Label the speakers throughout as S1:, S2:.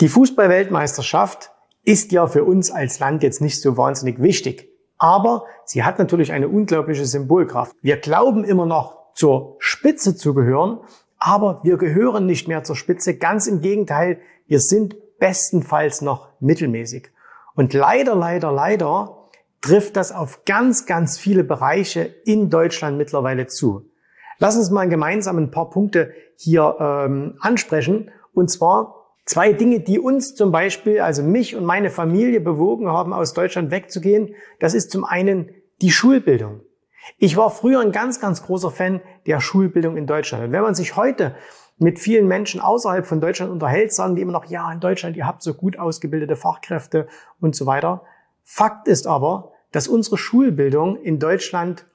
S1: Die Fußballweltmeisterschaft ist ja für uns als Land jetzt nicht so wahnsinnig wichtig. Aber sie hat natürlich eine unglaubliche Symbolkraft. Wir glauben immer noch zur Spitze zu gehören, aber wir gehören nicht mehr zur Spitze. Ganz im Gegenteil, wir sind bestenfalls noch mittelmäßig. Und leider, leider, leider trifft das auf ganz, ganz viele Bereiche in Deutschland mittlerweile zu. Lass uns mal gemeinsam ein paar Punkte hier ähm, ansprechen. Und zwar Zwei Dinge, die uns zum Beispiel, also mich und meine Familie bewogen haben, aus Deutschland wegzugehen, das ist zum einen die Schulbildung. Ich war früher ein ganz, ganz großer Fan der Schulbildung in Deutschland. Und wenn man sich heute mit vielen Menschen außerhalb von Deutschland unterhält, sagen die immer noch, ja, in Deutschland, ihr habt so gut ausgebildete Fachkräfte und so weiter. Fakt ist aber, dass unsere Schulbildung in Deutschland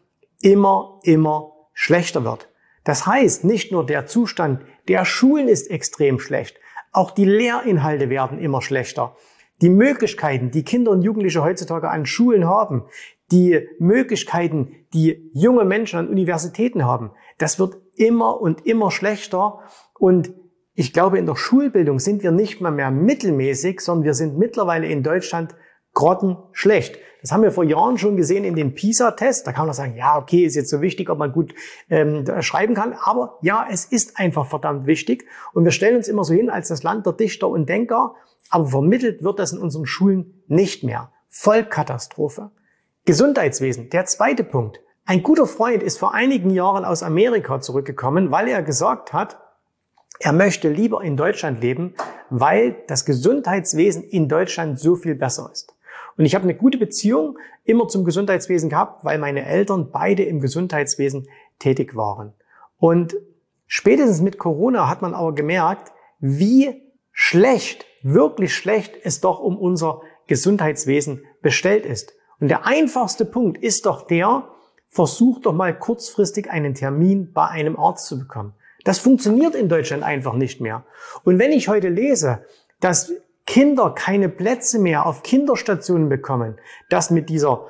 S1: immer, immer schlechter wird. Das heißt, nicht nur der Zustand der Schulen ist extrem schlecht, auch die Lehrinhalte werden immer schlechter. Die Möglichkeiten, die Kinder und Jugendliche heutzutage an Schulen haben, die Möglichkeiten, die junge Menschen an Universitäten haben, das wird immer und immer schlechter. Und ich glaube, in der Schulbildung sind wir nicht mal mehr mittelmäßig, sondern wir sind mittlerweile in Deutschland grottenschlecht. Das haben wir vor Jahren schon gesehen in den PISA-Tests. Da kann man sagen, ja, okay, ist jetzt so wichtig, ob man gut ähm, schreiben kann. Aber ja, es ist einfach verdammt wichtig. Und wir stellen uns immer so hin als das Land der Dichter und Denker. Aber vermittelt wird das in unseren Schulen nicht mehr. Vollkatastrophe. Gesundheitswesen, der zweite Punkt. Ein guter Freund ist vor einigen Jahren aus Amerika zurückgekommen, weil er gesagt hat, er möchte lieber in Deutschland leben, weil das Gesundheitswesen in Deutschland so viel besser ist. Und ich habe eine gute Beziehung immer zum Gesundheitswesen gehabt, weil meine Eltern beide im Gesundheitswesen tätig waren. Und spätestens mit Corona hat man aber gemerkt, wie schlecht, wirklich schlecht es doch um unser Gesundheitswesen bestellt ist. Und der einfachste Punkt ist doch der, versuch doch mal kurzfristig einen Termin bei einem Arzt zu bekommen. Das funktioniert in Deutschland einfach nicht mehr. Und wenn ich heute lese, dass Kinder keine Plätze mehr auf Kinderstationen bekommen, dass mit dieser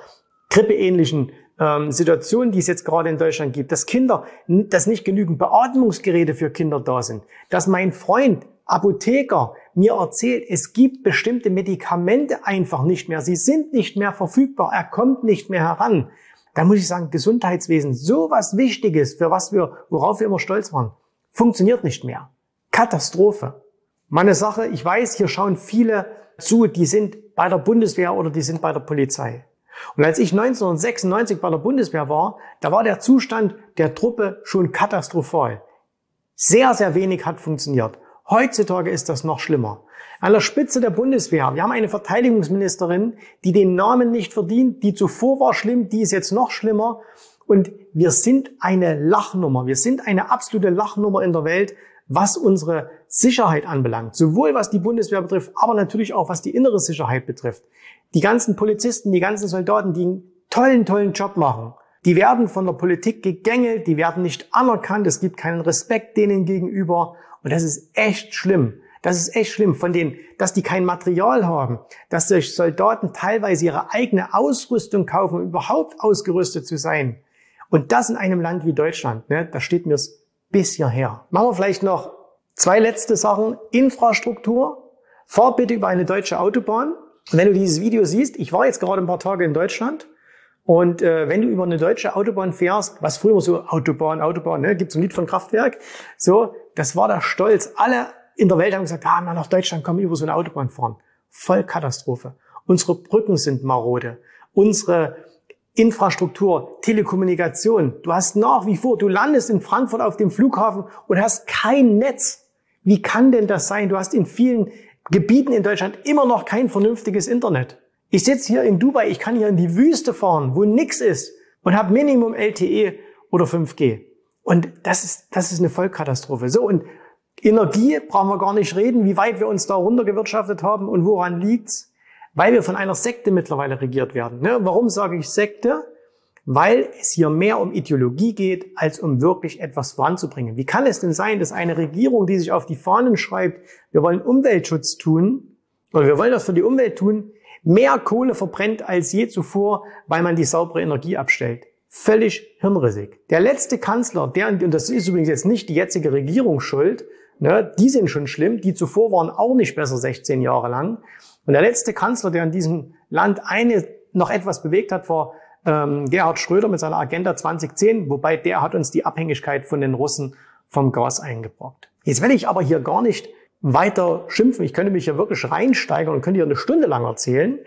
S1: grippeähnlichen ähm, Situation, die es jetzt gerade in Deutschland gibt, dass Kinder, dass nicht genügend Beatmungsgeräte für Kinder da sind, dass mein Freund Apotheker mir erzählt, es gibt bestimmte Medikamente einfach nicht mehr, sie sind nicht mehr verfügbar, er kommt nicht mehr heran. Da muss ich sagen, Gesundheitswesen, so was Wichtiges, für was wir, worauf wir immer stolz waren, funktioniert nicht mehr. Katastrophe. Meine Sache, ich weiß, hier schauen viele zu, die sind bei der Bundeswehr oder die sind bei der Polizei. Und als ich 1996 bei der Bundeswehr war, da war der Zustand der Truppe schon katastrophal. Sehr, sehr wenig hat funktioniert. Heutzutage ist das noch schlimmer. An der Spitze der Bundeswehr, wir haben eine Verteidigungsministerin, die den Namen nicht verdient, die zuvor war schlimm, die ist jetzt noch schlimmer. Und wir sind eine Lachnummer. Wir sind eine absolute Lachnummer in der Welt, was unsere Sicherheit anbelangt, sowohl was die Bundeswehr betrifft, aber natürlich auch was die innere Sicherheit betrifft. Die ganzen Polizisten, die ganzen Soldaten, die einen tollen, tollen Job machen, die werden von der Politik gegängelt, die werden nicht anerkannt, es gibt keinen Respekt denen gegenüber und das ist echt schlimm. Das ist echt schlimm, von denen, dass die kein Material haben, dass sich Soldaten teilweise ihre eigene Ausrüstung kaufen, um überhaupt ausgerüstet zu sein. Und das in einem Land wie Deutschland, ne, da steht mir bis hierher. Machen wir vielleicht noch zwei letzte Sachen. Infrastruktur. Fahr bitte über eine deutsche Autobahn. Wenn du dieses Video siehst, ich war jetzt gerade ein paar Tage in Deutschland und äh, wenn du über eine deutsche Autobahn fährst, was früher so Autobahn, Autobahn, ne, gibt ein Lied von Kraftwerk, so, das war der Stolz. Alle in der Welt haben gesagt, ah, nach Deutschland kommen über so eine Autobahn fahren. Voll Katastrophe. Unsere Brücken sind marode. Unsere Infrastruktur, Telekommunikation. Du hast nach wie vor, du landest in Frankfurt auf dem Flughafen und hast kein Netz. Wie kann denn das sein? Du hast in vielen Gebieten in Deutschland immer noch kein vernünftiges Internet. Ich sitze hier in Dubai, ich kann hier in die Wüste fahren, wo nix ist und habe Minimum LTE oder 5G. Und das ist, das ist eine Vollkatastrophe. So, und Energie brauchen wir gar nicht reden, wie weit wir uns da runtergewirtschaftet haben und woran liegt's? Weil wir von einer Sekte mittlerweile regiert werden. Ne? Warum sage ich Sekte? Weil es hier mehr um Ideologie geht, als um wirklich etwas voranzubringen. Wie kann es denn sein, dass eine Regierung, die sich auf die Fahnen schreibt, wir wollen Umweltschutz tun, oder wir wollen das für die Umwelt tun, mehr Kohle verbrennt als je zuvor, weil man die saubere Energie abstellt? Völlig hirnrissig. Der letzte Kanzler, der, und das ist übrigens jetzt nicht die jetzige Regierung schuld, Ne, die sind schon schlimm. Die zuvor waren auch nicht besser 16 Jahre lang. Und der letzte Kanzler, der in diesem Land eine noch etwas bewegt hat, war ähm, Gerhard Schröder mit seiner Agenda 2010, wobei der hat uns die Abhängigkeit von den Russen vom Gas eingebrockt. Jetzt will ich aber hier gar nicht weiter schimpfen. Ich könnte mich hier wirklich reinsteigern und könnte hier eine Stunde lang erzählen.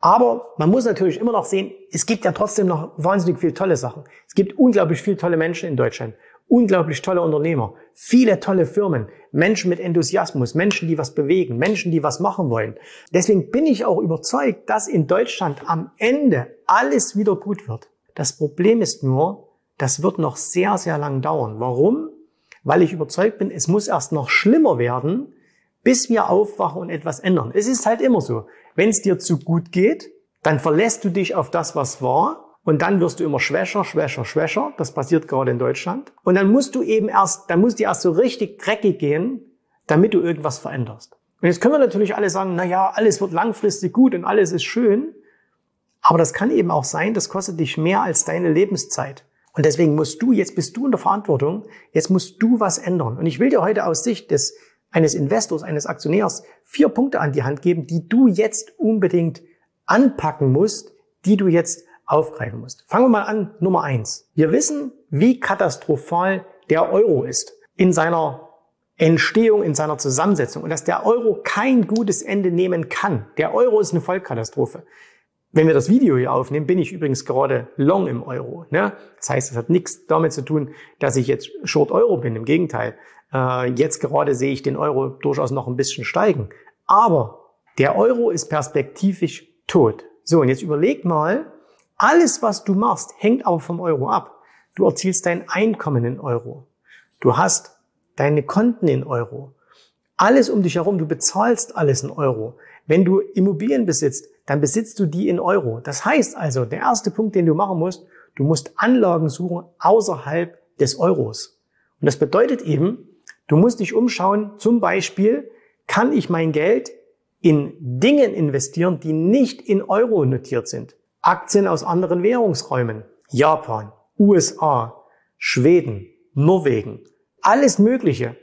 S1: Aber man muss natürlich immer noch sehen, es gibt ja trotzdem noch wahnsinnig viele tolle Sachen. Es gibt unglaublich viele tolle Menschen in Deutschland, unglaublich tolle Unternehmer, viele tolle Firmen, Menschen mit Enthusiasmus, Menschen, die was bewegen, Menschen, die was machen wollen. Deswegen bin ich auch überzeugt, dass in Deutschland am Ende alles wieder gut wird. Das Problem ist nur, das wird noch sehr, sehr lang dauern. Warum? Weil ich überzeugt bin, es muss erst noch schlimmer werden, bis wir aufwachen und etwas ändern. Es ist halt immer so. Wenn es dir zu gut geht, dann verlässt du dich auf das, was war. Und dann wirst du immer schwächer, schwächer, schwächer. Das passiert gerade in Deutschland. Und dann musst du eben erst, dann musst du erst so richtig dreckig gehen, damit du irgendwas veränderst. Und jetzt können wir natürlich alle sagen, na ja, alles wird langfristig gut und alles ist schön. Aber das kann eben auch sein, das kostet dich mehr als deine Lebenszeit. Und deswegen musst du, jetzt bist du in der Verantwortung, jetzt musst du was ändern. Und ich will dir heute aus Sicht des eines Investors, eines Aktionärs vier Punkte an die Hand geben, die du jetzt unbedingt anpacken musst, die du jetzt aufgreifen musst. Fangen wir mal an, Nummer eins. Wir wissen, wie katastrophal der Euro ist in seiner Entstehung, in seiner Zusammensetzung und dass der Euro kein gutes Ende nehmen kann. Der Euro ist eine Vollkatastrophe. Wenn wir das Video hier aufnehmen, bin ich übrigens gerade long im Euro. Ne? Das heißt, es hat nichts damit zu tun, dass ich jetzt Short Euro bin. Im Gegenteil. Äh, jetzt gerade sehe ich den Euro durchaus noch ein bisschen steigen. Aber der Euro ist perspektivisch tot. So, und jetzt überleg mal, alles, was du machst, hängt aber vom Euro ab. Du erzielst dein Einkommen in Euro. Du hast deine Konten in Euro. Alles um dich herum, du bezahlst alles in Euro. Wenn du Immobilien besitzt, dann besitzt du die in Euro. Das heißt also, der erste Punkt, den du machen musst, du musst Anlagen suchen außerhalb des Euros. Und das bedeutet eben, Du musst dich umschauen, zum Beispiel, kann ich mein Geld in Dingen investieren, die nicht in Euro notiert sind? Aktien aus anderen Währungsräumen. Japan, USA, Schweden, Norwegen. Alles Mögliche.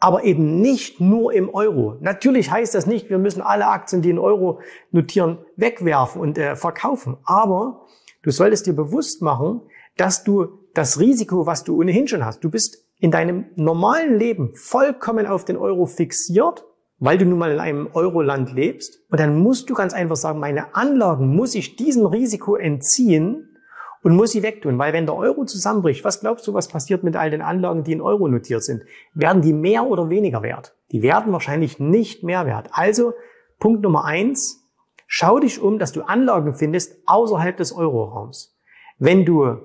S1: Aber eben nicht nur im Euro. Natürlich heißt das nicht, wir müssen alle Aktien, die in Euro notieren, wegwerfen und äh, verkaufen. Aber du solltest dir bewusst machen, dass du das Risiko, was du ohnehin schon hast, du bist in deinem normalen Leben vollkommen auf den Euro fixiert, weil du nun mal in einem Euroland lebst. Und dann musst du ganz einfach sagen, meine Anlagen muss ich diesem Risiko entziehen und muss sie wegtun. Weil wenn der Euro zusammenbricht, was glaubst du, was passiert mit all den Anlagen, die in Euro notiert sind? Werden die mehr oder weniger wert? Die werden wahrscheinlich nicht mehr wert. Also Punkt Nummer eins, schau dich um, dass du Anlagen findest außerhalb des Euroraums. Wenn du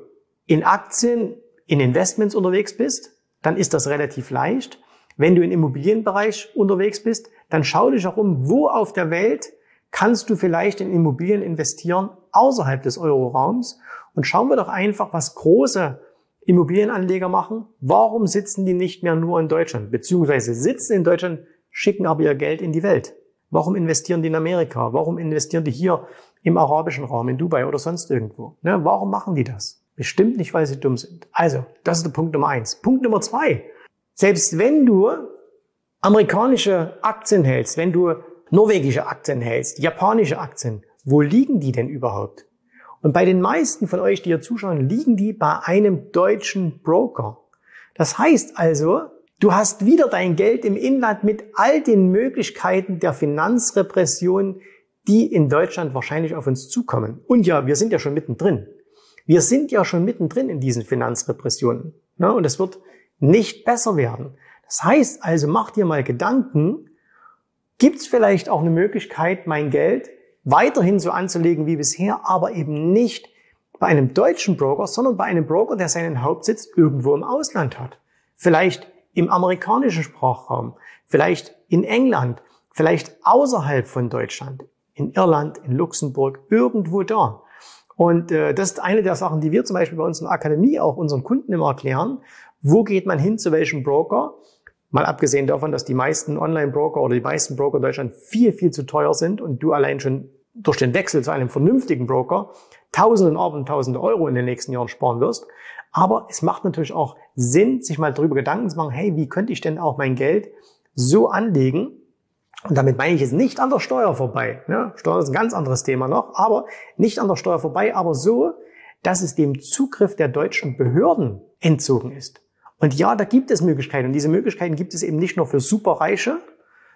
S1: in Aktien, in Investments unterwegs bist, dann ist das relativ leicht. Wenn du im Immobilienbereich unterwegs bist, dann schau dich auch um, wo auf der Welt kannst du vielleicht in Immobilien investieren außerhalb des Euroraums und schauen wir doch einfach, was große Immobilienanleger machen. Warum sitzen die nicht mehr nur in Deutschland? Beziehungsweise sitzen in Deutschland, schicken aber ihr Geld in die Welt. Warum investieren die in Amerika? Warum investieren die hier im arabischen Raum, in Dubai oder sonst irgendwo? Ne? Warum machen die das? Bestimmt nicht, weil sie dumm sind. Also, das ist der Punkt Nummer eins. Punkt Nummer zwei. Selbst wenn du amerikanische Aktien hältst, wenn du norwegische Aktien hältst, japanische Aktien, wo liegen die denn überhaupt? Und bei den meisten von euch, die hier zuschauen, liegen die bei einem deutschen Broker. Das heißt also, du hast wieder dein Geld im Inland mit all den Möglichkeiten der Finanzrepression, die in Deutschland wahrscheinlich auf uns zukommen. Und ja, wir sind ja schon mittendrin. Wir sind ja schon mittendrin in diesen Finanzrepressionen. Ne? Und es wird nicht besser werden. Das heißt also, mach dir mal Gedanken, gibt es vielleicht auch eine Möglichkeit, mein Geld weiterhin so anzulegen wie bisher, aber eben nicht bei einem deutschen Broker, sondern bei einem Broker, der seinen Hauptsitz irgendwo im Ausland hat. Vielleicht im amerikanischen Sprachraum, vielleicht in England, vielleicht außerhalb von Deutschland, in Irland, in Luxemburg, irgendwo da. Und äh, das ist eine der Sachen, die wir zum Beispiel bei uns in der Akademie auch unseren Kunden immer erklären. Wo geht man hin zu welchem Broker? Mal abgesehen davon, dass die meisten Online-Broker oder die meisten Broker in Deutschland viel, viel zu teuer sind und du allein schon durch den Wechsel zu einem vernünftigen Broker Tausende und Tausende Euro in den nächsten Jahren sparen wirst. Aber es macht natürlich auch Sinn, sich mal darüber Gedanken zu machen, hey, wie könnte ich denn auch mein Geld so anlegen? Und damit meine ich jetzt nicht an der Steuer vorbei. Ja, Steuer ist ein ganz anderes Thema noch, aber nicht an der Steuer vorbei, aber so, dass es dem Zugriff der deutschen Behörden entzogen ist. Und ja, da gibt es Möglichkeiten. Und diese Möglichkeiten gibt es eben nicht nur für Superreiche,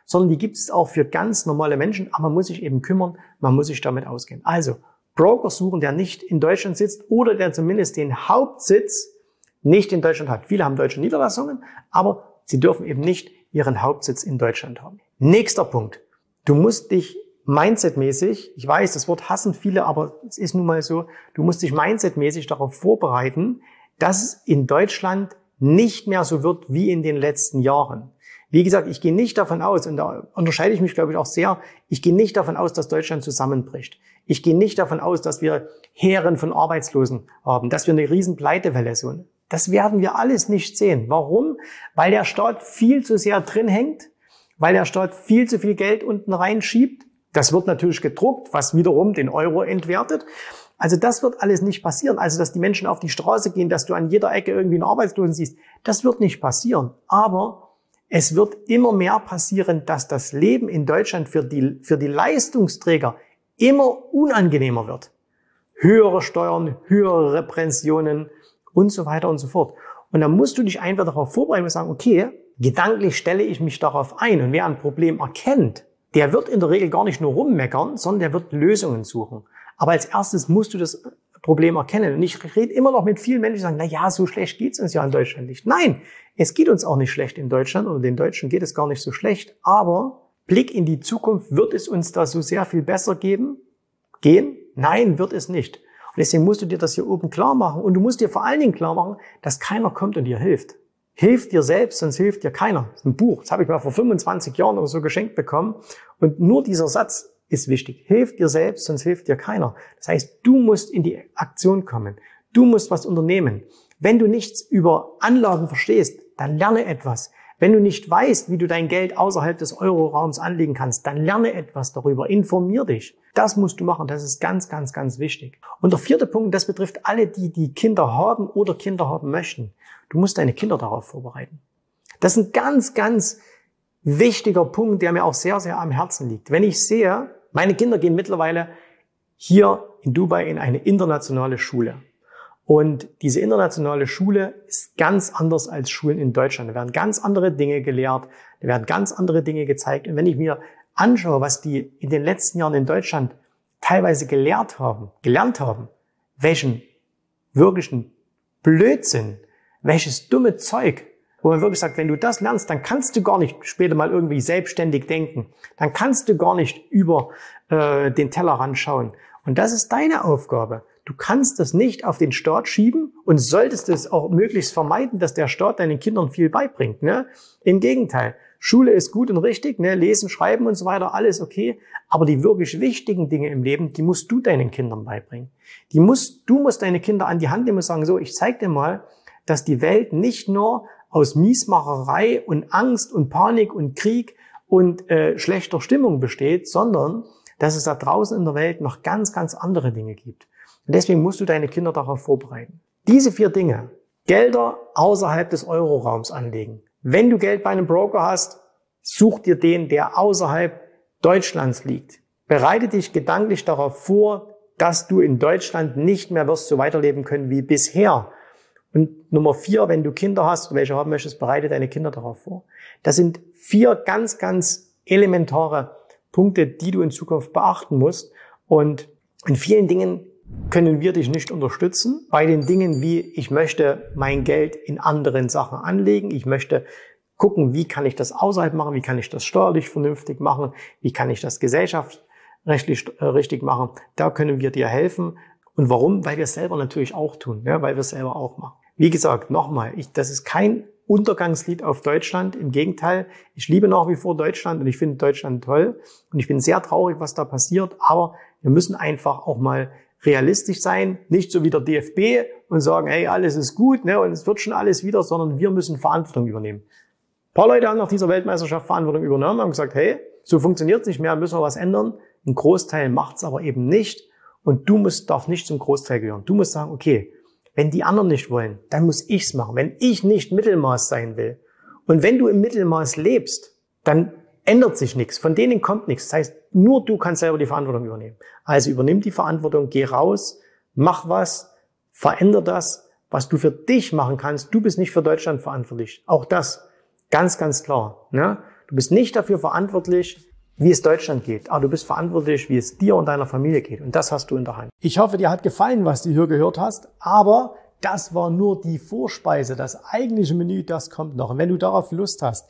S1: sondern die gibt es auch für ganz normale Menschen. Aber man muss sich eben kümmern, man muss sich damit ausgehen. Also, Broker suchen, der nicht in Deutschland sitzt oder der zumindest den Hauptsitz nicht in Deutschland hat. Viele haben deutsche Niederlassungen, aber sie dürfen eben nicht ihren Hauptsitz in Deutschland haben. Nächster Punkt. Du musst dich mindsetmäßig, ich weiß, das Wort hassen viele, aber es ist nun mal so, du musst dich mindsetmäßig darauf vorbereiten, dass in Deutschland nicht mehr so wird wie in den letzten Jahren. Wie gesagt, ich gehe nicht davon aus, und da unterscheide ich mich, glaube ich, auch sehr, ich gehe nicht davon aus, dass Deutschland zusammenbricht. Ich gehe nicht davon aus, dass wir Heeren von Arbeitslosen haben, dass wir eine riesen Pleitewelle so. Das werden wir alles nicht sehen. Warum? Weil der Staat viel zu sehr drin hängt, weil der Staat viel zu viel Geld unten reinschiebt. Das wird natürlich gedruckt, was wiederum den Euro entwertet. Also das wird alles nicht passieren. Also dass die Menschen auf die Straße gehen, dass du an jeder Ecke irgendwie einen Arbeitslosen siehst, das wird nicht passieren. Aber es wird immer mehr passieren, dass das Leben in Deutschland für die, für die Leistungsträger immer unangenehmer wird. Höhere Steuern, höhere Repressionen und so weiter und so fort. Und dann musst du dich einfach darauf vorbereiten und sagen, okay, gedanklich stelle ich mich darauf ein. Und wer ein Problem erkennt, der wird in der Regel gar nicht nur rummeckern, sondern der wird Lösungen suchen. Aber als erstes musst du das Problem erkennen. Und ich rede immer noch mit vielen Menschen, die sagen, na ja, so schlecht geht's uns ja in Deutschland nicht. Nein, es geht uns auch nicht schlecht in Deutschland oder den Deutschen geht es gar nicht so schlecht. Aber Blick in die Zukunft, wird es uns da so sehr viel besser geben? Gehen? Nein, wird es nicht. Und deswegen musst du dir das hier oben klar machen. Und du musst dir vor allen Dingen klar machen, dass keiner kommt und dir hilft. Hilf dir selbst, sonst hilft dir keiner. Das ist ein Buch, das habe ich mal vor 25 Jahren oder so geschenkt bekommen. Und nur dieser Satz ist wichtig. Hilf dir selbst, sonst hilft dir keiner. Das heißt, du musst in die Aktion kommen. Du musst was unternehmen. Wenn du nichts über Anlagen verstehst, dann lerne etwas. Wenn du nicht weißt, wie du dein Geld außerhalb des Euroraums anlegen kannst, dann lerne etwas darüber. Informier dich. Das musst du machen. Das ist ganz, ganz, ganz wichtig. Und der vierte Punkt, das betrifft alle, die, die Kinder haben oder Kinder haben möchten. Du musst deine Kinder darauf vorbereiten. Das ist ein ganz, ganz wichtiger Punkt, der mir auch sehr, sehr am Herzen liegt. Wenn ich sehe, meine Kinder gehen mittlerweile hier in Dubai in eine internationale Schule. Und diese internationale Schule ist ganz anders als Schulen in Deutschland. Da werden ganz andere Dinge gelehrt, da werden ganz andere Dinge gezeigt. Und wenn ich mir anschaue, was die in den letzten Jahren in Deutschland teilweise gelehrt haben, gelernt haben, welchen wirklichen Blödsinn, welches dumme Zeug wo man wirklich sagt, wenn du das lernst, dann kannst du gar nicht später mal irgendwie selbstständig denken. Dann kannst du gar nicht über äh, den Tellerrand schauen. Und das ist deine Aufgabe. Du kannst das nicht auf den Staat schieben und solltest es auch möglichst vermeiden, dass der Staat deinen Kindern viel beibringt. Ne? Im Gegenteil. Schule ist gut und richtig, ne? lesen, schreiben und so weiter, alles okay. Aber die wirklich wichtigen Dinge im Leben, die musst du deinen Kindern beibringen. Die musst, du musst deine Kinder an die Hand nehmen und sagen, so, ich zeig dir mal, dass die Welt nicht nur aus Miesmacherei und Angst und Panik und Krieg und äh, schlechter Stimmung besteht, sondern dass es da draußen in der Welt noch ganz, ganz andere Dinge gibt. Und deswegen musst du deine Kinder darauf vorbereiten. Diese vier Dinge, Gelder außerhalb des Euroraums anlegen. Wenn du Geld bei einem Broker hast, such dir den, der außerhalb Deutschlands liegt. Bereite dich gedanklich darauf vor, dass du in Deutschland nicht mehr wirst so weiterleben können wie bisher, und Nummer vier, wenn du Kinder hast, welche haben möchtest, bereite deine Kinder darauf vor. Das sind vier ganz, ganz elementare Punkte, die du in Zukunft beachten musst. Und in vielen Dingen können wir dich nicht unterstützen. Bei den Dingen wie, ich möchte mein Geld in anderen Sachen anlegen, ich möchte gucken, wie kann ich das außerhalb machen, wie kann ich das steuerlich vernünftig machen, wie kann ich das gesellschaftsrechtlich äh, richtig machen. Da können wir dir helfen. Und warum? Weil wir es selber natürlich auch tun, ja, weil wir es selber auch machen. Wie gesagt, nochmal, ich, das ist kein Untergangslied auf Deutschland. Im Gegenteil, ich liebe nach wie vor Deutschland und ich finde Deutschland toll. Und ich bin sehr traurig, was da passiert. Aber wir müssen einfach auch mal realistisch sein, nicht so wie der DFB und sagen, hey, alles ist gut ne, und es wird schon alles wieder, sondern wir müssen Verantwortung übernehmen. Ein paar Leute haben nach dieser Weltmeisterschaft Verantwortung übernommen, haben gesagt, hey, so funktioniert es nicht mehr, müssen wir was ändern. Ein Großteil macht es aber eben nicht. Und du musst, darf nicht zum Großteil gehören. Du musst sagen, okay, wenn die anderen nicht wollen, dann muss ich's machen. Wenn ich nicht Mittelmaß sein will und wenn du im Mittelmaß lebst, dann ändert sich nichts. Von denen kommt nichts. Das heißt, nur du kannst selber die Verantwortung übernehmen. Also übernimm die Verantwortung, geh raus, mach was, veränder das, was du für dich machen kannst. Du bist nicht für Deutschland verantwortlich. Auch das ganz, ganz klar. Ne? Du bist nicht dafür verantwortlich, wie es Deutschland geht, aber du bist verantwortlich, wie es dir und deiner Familie geht. Und das hast du in der Hand. Ich hoffe, dir hat gefallen, was du hier gehört hast, aber das war nur die Vorspeise. Das eigentliche Menü, das kommt noch. Und wenn du darauf Lust hast,